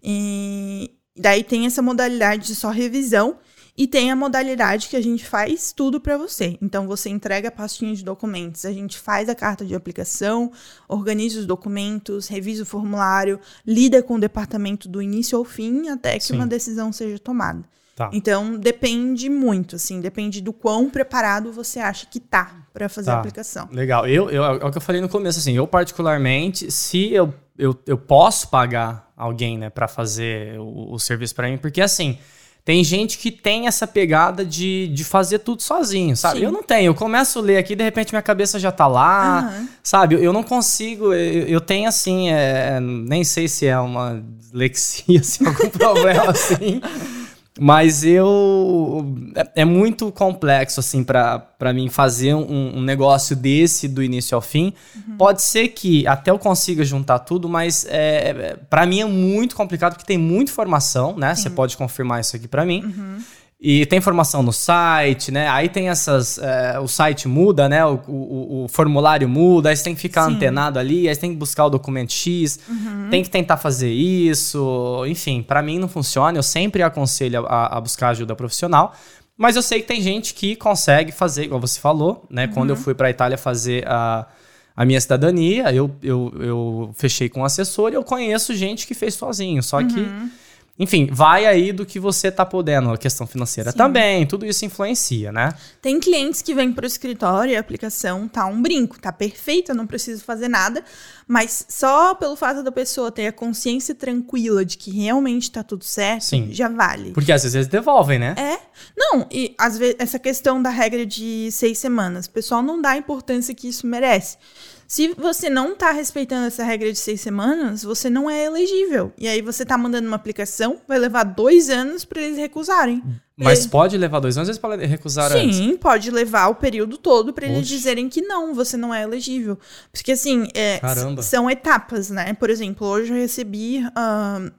E daí tem essa modalidade de só revisão, e tem a modalidade que a gente faz tudo para você. Então você entrega a pastinha de documentos, a gente faz a carta de aplicação, organiza os documentos, revisa o formulário, lida com o departamento do início ao fim até que Sim. uma decisão seja tomada. Tá. Então depende muito, assim, depende do quão preparado você acha que tá para fazer tá. a aplicação. Legal. Eu, eu, é o que eu falei no começo, assim, eu particularmente, se eu, eu, eu posso pagar alguém, né, para fazer o, o serviço para mim, porque assim, tem gente que tem essa pegada de, de fazer tudo sozinho, sabe? Sim. Eu não tenho. Eu começo a ler aqui, de repente minha cabeça já tá lá, uhum. sabe? Eu, não consigo. Eu, eu tenho assim, é, nem sei se é uma dislexia, [laughs] se é algum problema assim. Mas eu. É, é, muito complexo, assim, para mim fazer um, um, negócio desse do início ao fim. Uhum. Pode ser que até eu consiga juntar tudo, mas é, é para mim é muito complicado porque tem muita informação, né? Você pode confirmar isso aqui para mim. Uhum. E tem informação no site, né? Aí tem essas. É, o site muda, né? O, o, o, formulário muda, aí você tem que ficar Sim. antenado ali, aí você tem que buscar o documento X, uhum. tem que tentar fazer isso. Enfim, para mim não funciona. Eu sempre aconselho a, a, buscar ajuda profissional. Mas eu sei que tem gente que consegue fazer, igual você falou, né? Uhum. Quando eu fui para a Itália fazer a, a minha cidadania, eu, eu, eu fechei com um assessor e eu conheço gente que fez sozinho. Só que uhum. Enfim, vai aí do que você tá podendo, a questão financeira Sim. também, tudo isso influencia, né? Tem clientes que vêm para o escritório e a aplicação tá um brinco, tá perfeita, não preciso fazer nada, mas só pelo fato da pessoa ter a consciência tranquila de que realmente tá tudo certo, Sim. já vale. Porque às vezes devolvem, né? É. Não, e às vezes essa questão da regra de seis semanas, o pessoal não dá a importância que isso merece. Se você não está respeitando essa regra de seis semanas, você não é elegível. E aí você está mandando uma aplicação, vai levar dois anos para eles recusarem. Mas pode levar dois anos, pode recusar antes. Sim, pode levar o período todo pra eles dizerem que não, você não é elegível. Porque assim, é, são etapas, né? Por exemplo, hoje eu recebi ahn,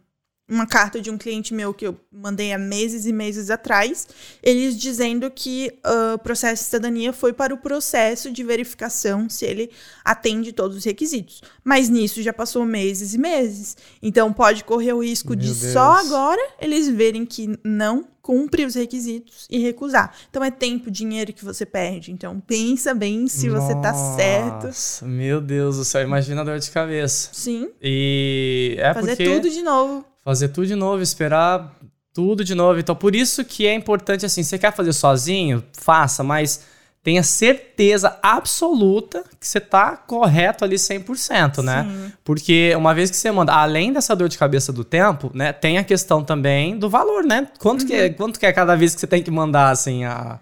uma carta de um cliente meu que eu mandei há meses e meses atrás, eles dizendo que ah, o processo de cidadania foi para o processo de verificação se ele atende todos os requisitos. Mas nisso já passou meses e meses. Então pode correr o risco de Meu só Deus. agora eles verem que não cumpre os requisitos e recusar. Então é tempo, dinheiro que você perde. Então pensa bem se você tá certo. Nossa, Meu Deus do céu, imagina a dor de cabeça. Sim, E é fazer tudo de novo. fazer tudo de novo, esperar tudo de novo. Então, por isso que é importante assim, você quer fazer sozinho, faça, mas tenha certeza absoluta que você tá correto ali 100%, né? Sim. Porque uma vez que você manda, além dessa dor de cabeça do tempo, né, tem a questão também do valor, né? Quanto que é, Uhum. quanto que é cada vez que você tem que mandar assim a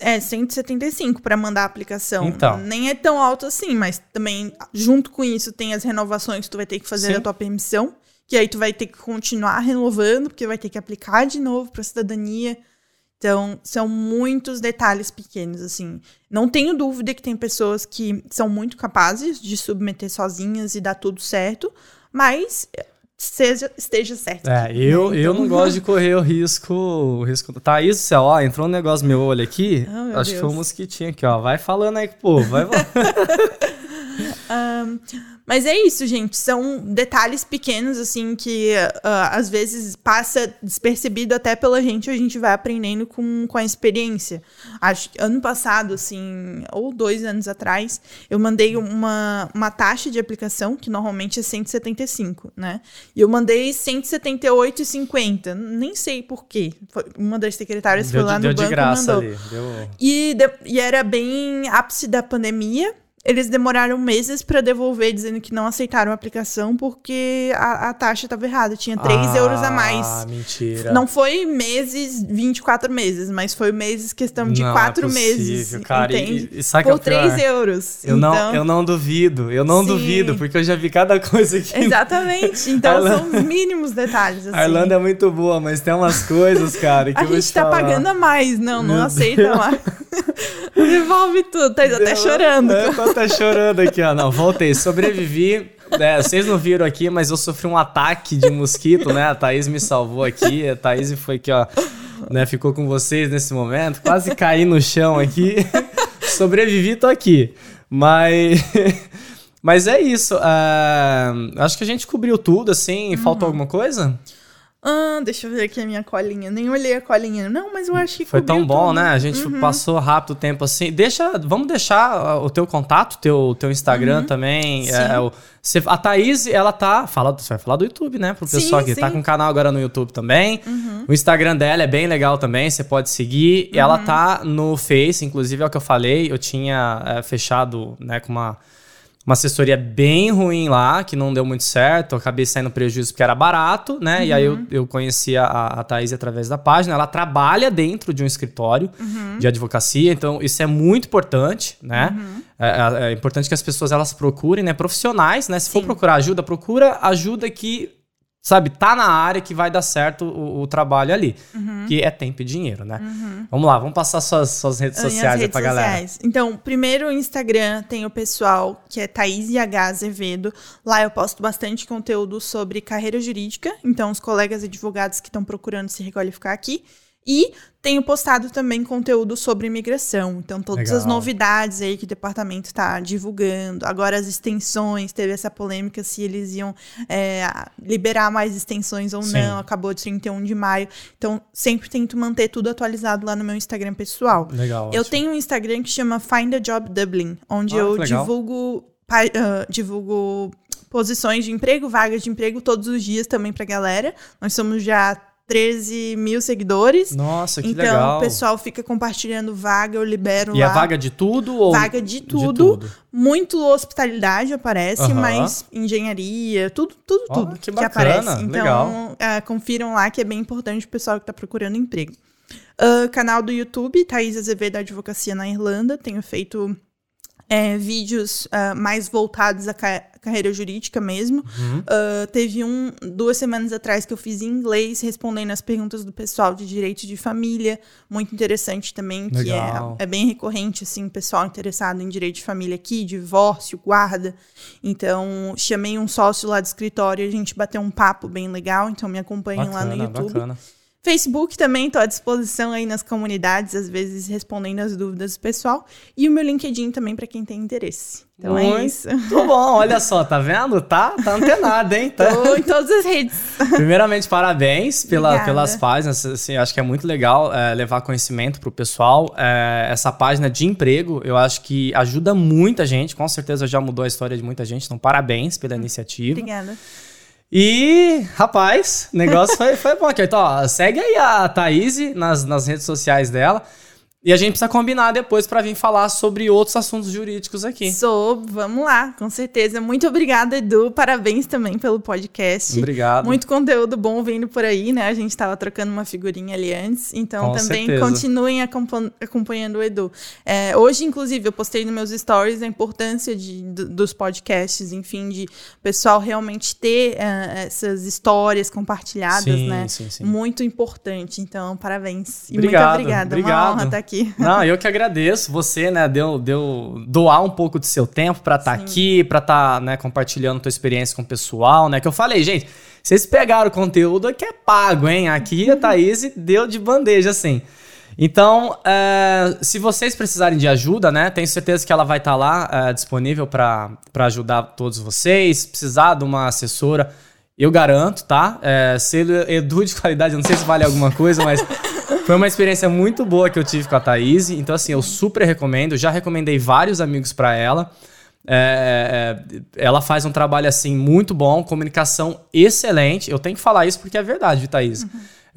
É 175 para mandar a aplicação. Então. Nem é tão alto assim, mas também junto com isso tem as renovações que tu vai ter que fazer Sim. da tua permissão, que aí tu vai ter que continuar renovando, porque vai ter que aplicar de novo para cidadania. Então, são muitos detalhes pequenos, assim. Não tenho dúvida que tem pessoas que são muito capazes de submeter sozinhas e dar tudo certo, mas eh, seja, esteja certo. É, eu, né? eu Então- não [laughs] gosto de correr o risco. O risco. Thaís, do céu, ó, entrou um negócio no meu olho aqui. Ah, meu acho que foi um Deus. mosquitinho aqui, ó. Vai falando aí povo, vai [laughs] Ahn, mas é isso, gente. São detalhes pequenos, assim, que ah, às vezes passa despercebido até pela gente, a gente vai aprendendo com, com a experiência. Acho que ano passado, assim, ou dois anos atrás, eu mandei uma, uma taxa de aplicação, que normalmente é 175, né? E eu mandei 178,50. Nem sei por quê. Foi- Uma das secretárias foi Deu, lá de- deu no banco e graça mandou. ali. Deu... E, de- e era bem ápice da pandemia. Eles demoraram meses para devolver, dizendo que não aceitaram a aplicação porque a, a taxa estava errada. Tinha 3 euros a mais. Ah, mentira. Não foi meses, 24 meses, mas foi meses, questão de Não é 4 possível, meses. cara. E- Entende? e sabe que é Por o pior? 3 euros. Eu, então, não, eu não duvido, eu não Sim. duvido, porque eu já vi cada [laughs] coisa aqui. Exatamente. Então são os mínimos detalhes. Assim. A Irlanda é muito boa, mas tem umas coisas, cara, que A eu gente te tá falar. pagando a mais. Não, não Meu aceita Deus. mais. [laughs] Devolve tudo. Tá até chorando. É, até chorando aqui, ó. Não, voltei. Sobrevivi. É, vocês não viram aqui, mas eu sofri um ataque de mosquito, né? A Thaís me salvou aqui. A Thaís foi aqui, ó. Né, ficou com vocês nesse momento. Quase caí no chão aqui. Sobrevivi, tô aqui. Mas. [laughs] Mas é isso. ah, acho que a gente cobriu tudo, assim. Faltou Uhum. alguma coisa? Ah, deixa eu ver aqui a minha colinha. Nem olhei a colinha. Não, mas eu acho que Foi tão bom, tudo. né? A gente passou rápido o tempo assim. Deixa, vamos deixar ah, o teu contato, teu, teu Instagram também. Uhum. Sim. É, o- você- a Thaís, ela tá. Fala, você vai falar do YouTube, né? Pro Sim, pessoal que tá sim. Uhum. com um canal agora no YouTube também. O Instagram dela é bem legal também, você pode seguir. E Uhum. ela tá no Face, inclusive é o que eu falei. Eu tinha é, fechado, né, com uma. Uma assessoria bem ruim lá, que não deu muito certo. Eu acabei saindo prejuízo porque era barato, né? E aí eu, eu conheci a, a Thaís através da página. Ela trabalha dentro de um escritório de advocacia, então isso é muito importante, né? É, é- é importante que as pessoas elas procurem, né? Profissionais, né? Se for Sim. procurar ajuda, procura ajuda que, sabe, tá na área que vai dar certo o, o trabalho ali. Que é tempo e dinheiro, né? Vamos lá, vamos passar suas, suas redes Minhas sociais aí redes pra galera. sociais. Então, primeiro o Instagram tem o pessoal que é Thaís H. Azevedo. Lá eu posto bastante conteúdo sobre carreira jurídica. Então, os colegas advogados que estão procurando se requalificar aqui. E tenho postado também conteúdo sobre imigração. Então, todas as Legal. novidades aí que o departamento está divulgando. Agora, as extensões, teve essa polêmica se eles iam é, liberar mais extensões ou Sim. não. Acabou de 31 de maio. Então, sempre tento manter tudo atualizado lá no meu Instagram pessoal. Legal. Eu ótimo. tenho um Instagram que chama Find a Job Dublin, onde Ah, eu legal. divulgo, ah, divulgo posições de emprego, vagas de emprego todos os dias também pra galera. Nós somos já 13 mil seguidores. Nossa, que então, legal. o pessoal fica compartilhando vaga, eu libero E lá. a vaga de tudo ou Vaga de tudo. tudo? Muito hospitalidade aparece, Aham. mas engenharia, tudo, tudo, Ó, tudo que bacana, aparece. Então, legal. ah, confiram lá que é bem importante o pessoal que está procurando emprego. Ah, canal do YouTube, Thaís Azevedo Advocacia na Irlanda. Tenho feito é, vídeos ah, mais voltados à carreira jurídica mesmo. Uhum. Uh, teve um, duas semanas atrás que eu fiz em inglês, respondendo as perguntas do pessoal de direito de família. Muito interessante também, que é, é bem recorrente, assim, pessoal interessado em direito de família aqui, divórcio, guarda. Então, chamei um sócio lá do escritório e a gente bateu um papo bem legal. Então, me acompanhem lá no Bacana, YouTube. bacana. Facebook também, estou à disposição aí nas comunidades, às vezes respondendo as dúvidas do pessoal. E o meu LinkedIn também para quem tem interesse. Então é Muito isso. [laughs] bom, olha só, tá vendo? Tá, tá antenado, hein? Tá. Tô em todas as redes. [laughs] Primeiramente, parabéns pela, Obrigada. pelas páginas. Assim, acho que é muito legal é, levar conhecimento pro pessoal. É, essa página de emprego, eu acho que ajuda muita gente. Com certeza já mudou a história de muita gente. Então, parabéns pela iniciativa. Obrigada. E, rapaz, o negócio foi, foi bom aqui. Então, ó, segue aí a Thaís nas, nas redes sociais dela. E a gente precisa combinar depois pra vir falar sobre outros assuntos jurídicos aqui. Sou, vamos lá, com certeza. Muito obrigada, Edu. Parabéns também pelo podcast. Obrigado. Muito conteúdo bom vindo por aí, né? A gente estava trocando uma figurinha ali antes. Então Com também certeza. continuem acompan- acompanhando o Edu. É, hoje, inclusive, eu postei nos meus stories a importância de, do- dos podcasts, enfim, de o pessoal realmente ter eh, essas histórias compartilhadas, Sim, né? sim, sim. Muito importante. Então, parabéns. E Obrigado, muito obrigada. Uma obrigado. honra estar aqui. [laughs] Não, eu que agradeço. Você, né, deu, deu doar um pouco do seu tempo pra estar aqui, pra estar, né, compartilhando tua experiência com o pessoal, né? Que eu falei, gente, vocês pegaram o conteúdo que é pago, hein? Aqui a Thaís deu de bandeja, assim. Então, é, se vocês precisarem de ajuda, né? Tenho certeza que ela vai estar lá é, disponível para ajudar todos vocês. Precisar de uma assessora, eu garanto, tá? É, selo Edu de qualidade, eu não sei se vale alguma coisa, mas [laughs] foi uma experiência muito boa que eu tive com a Thaís. Então, assim, eu super recomendo. Já recomendei vários amigos para ela. É, é, ela faz um trabalho, assim, muito bom. Comunicação excelente. Eu tenho que falar isso porque é verdade, Thaís?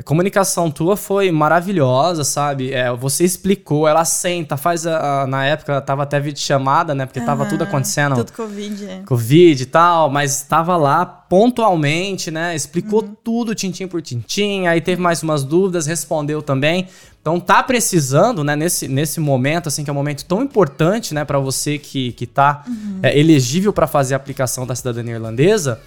A comunicação tua foi maravilhosa, sabe? É, você explicou, ela senta, faz a, a- Na época tava até vídeo chamada, né? Porque tava tudo acontecendo. Tudo Covid, é. Covid e tal, mas estava lá pontualmente, né? Explicou Uhum. tudo tintim por tintim, aí teve mais umas dúvidas, respondeu também. Então tá precisando, né, nesse, nesse momento, assim, que é um momento tão importante, né, para você que, que tá Uhum. é, elegível para fazer a aplicação da cidadania irlandesa,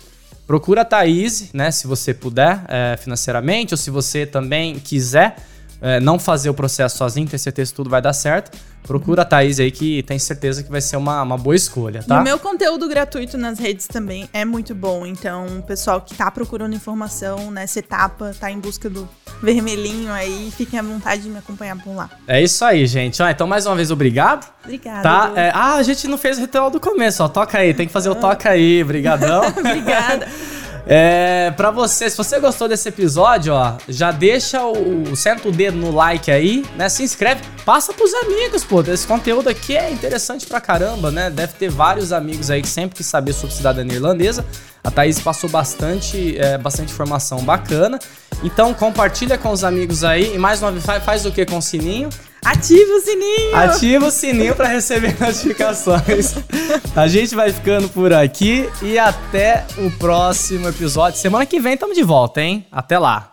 procura a Thaís, né, se você puder, é, financeiramente, ou se você também quiser é, não fazer o processo sozinho, ter certeza que tudo vai dar certo, procura a Thaís aí que tem certeza que vai ser uma, uma boa escolha, E tá? o meu conteúdo gratuito nas redes também é muito bom. Então, o pessoal que tá procurando informação nessa etapa, tá em busca do vermelhinho aí, fiquem à vontade de me acompanhar por lá. É isso aí, gente. Ó, então, mais uma vez, obrigado. Obrigada. Tá? É, ah, a gente não fez o ritual do começo, ó. Toca aí, tem que fazer o toca aí, brigadão. [laughs] Obrigada. É, pra você, se você gostou desse episódio, ó, já deixa o, o- senta o dedo no like aí, né? Se inscreve, passa pros amigos, pô. Esse conteúdo aqui é interessante pra caramba, né? Deve ter vários amigos aí que sempre quis saber sobre cidadania irlandesa. A Thaís passou bastante, é, bastante informação bacana. Então compartilha com os amigos aí e mais uma vez faz, o que com o sininho? Ativa o sininho! Ativa o sininho para receber [laughs] notificações. A gente vai ficando por aqui e até o próximo episódio. Semana que vem estamos de volta, hein? Até lá.